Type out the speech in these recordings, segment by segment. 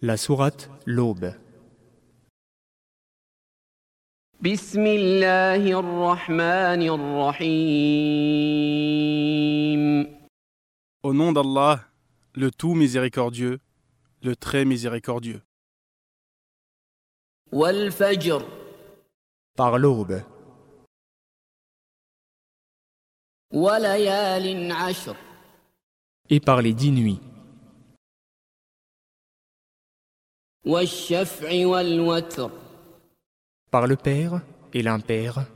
La sourate L'aube. Au nom d'Allah, le tout miséricordieux, le très miséricordieux. Par l'aube. Et par les dix nuits. Par le Père et l'impère.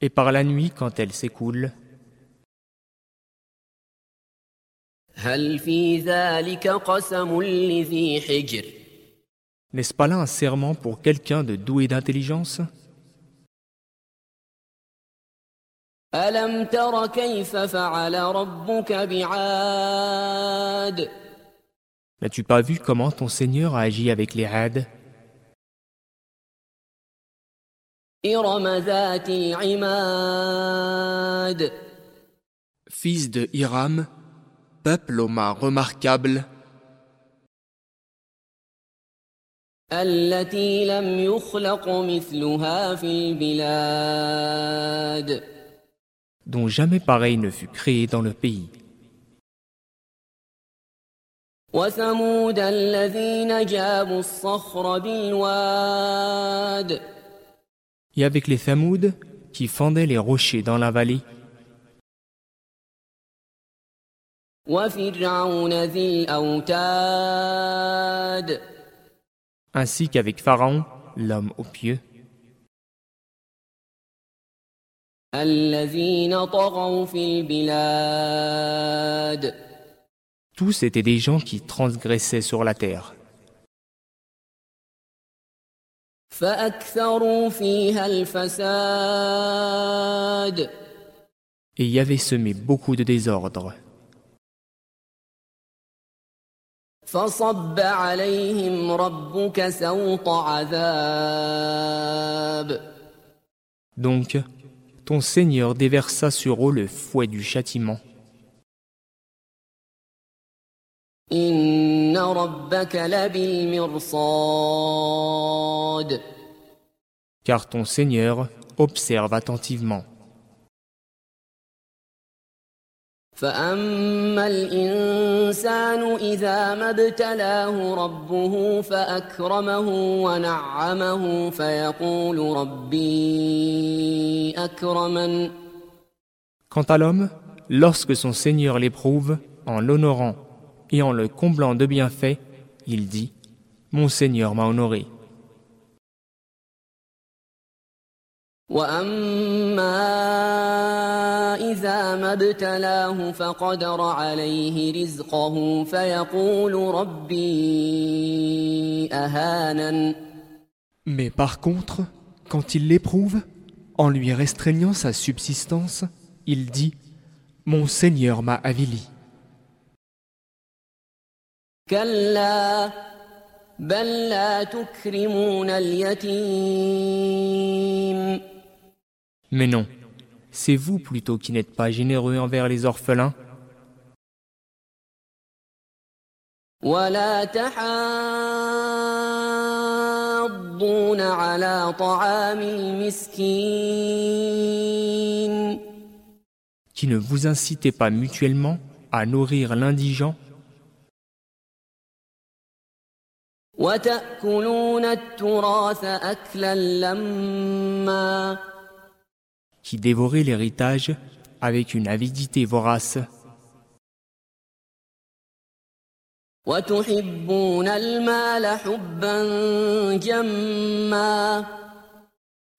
Et par la nuit quand elle s'écoule. N'est-ce pas là un serment pour quelqu'un de doué d'intelligence? ألم تر كيف فعل ربك بعاد N'as-tu pas vu comment ton Seigneur a agi avec les Had, إرم ذات العماد fils de Hiram, peuple aux mains remarquables, التي لم يخلق مثلها في البلاد dont jamais pareil ne fut créé dans le pays. Et avec les Thamouds qui fendaient les rochers dans la vallée. Ainsi qu'avec Pharaon, l'homme aux pieux. Tous étaient des gens qui transgressaient sur la terre. Et y avait semé beaucoup de désordre. Donc, ton Seigneur déversa sur eux le fouet du châtiment. Car ton Seigneur observe attentivement. فأما الإنسان إذا ما ابتلاه ربه فأكرمه ونعمه فيقول ربي أكرمن Quant à l'homme, lorsque son Seigneur l'éprouve, en l'honorant et en le comblant de bienfaits, il dit Mon Seigneur m'a honoré. وأما إذا ما ابتلاه فقدر عليه رزقه فيقول ربي أهانن Mais par contre, quand il l'éprouve, en lui restreignant sa subsistance, il dit Mon Seigneur m'a avili. كلا بل لا تكرمون اليتيم Mais non, c'est vous plutôt qui n'êtes pas généreux envers les orphelins, ولا تحاضون على طعام المسكين qui ne vous incitez pas mutuellement à nourrir l'indigent, وتأكلون التراث أكلا لما qui dévorait l'héritage avec une avidité vorace.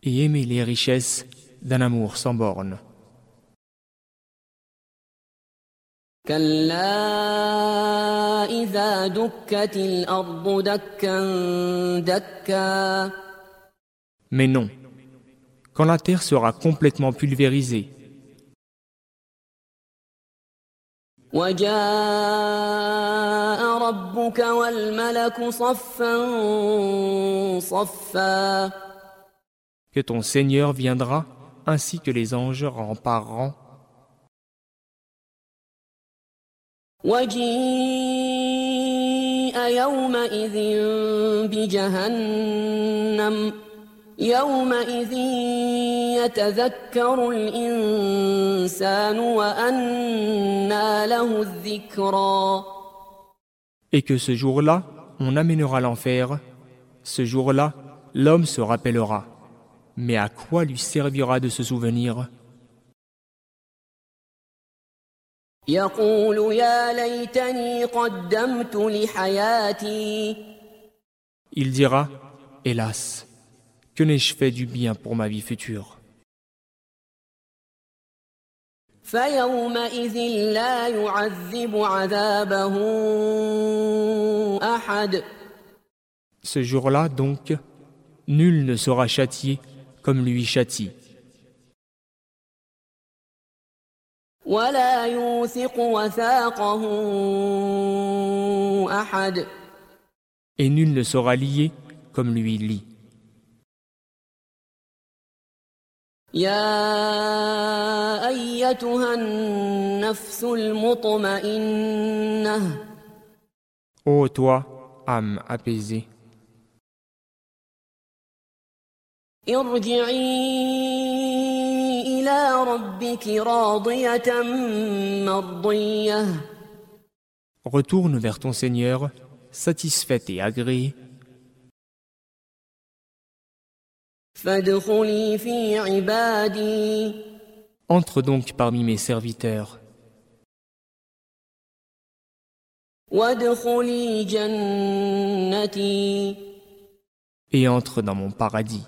Et aimer les richesses d'un amour sans borne. Mais non, quand la terre sera complètement pulvérisée, وجاء ربك والملك صفا صفا que ton Seigneur viendra, ainsi que les anges rang par rang, وجيء يومئذ بجهنم يومئذ يتذكر الإنسان وأنى له الذكرى Et que ce jour-là, on amènera l'enfer. Ce jour-là, l'homme se rappellera. Mais à quoi lui servira de se souvenir يقول يا ليتني قدمت لحياتي Il dira Hélas, que n'ai-je fait du bien pour ma vie future فيومئذ لا يعذب عذابه أحد Ce jour-là, donc, nul ne sera châtié comme lui châtie, ولا يوثق وثاقه أحد et nul ne sera lié comme lui lie. يا أيتها النفس المطمئنة Ô toi, âme apaisée, ارجعي إلى ربك راضية مرضية retourne vers ton Seigneur, satisfaite et agréée, Entre donc parmi mes serviteurs. Et entre dans mon paradis.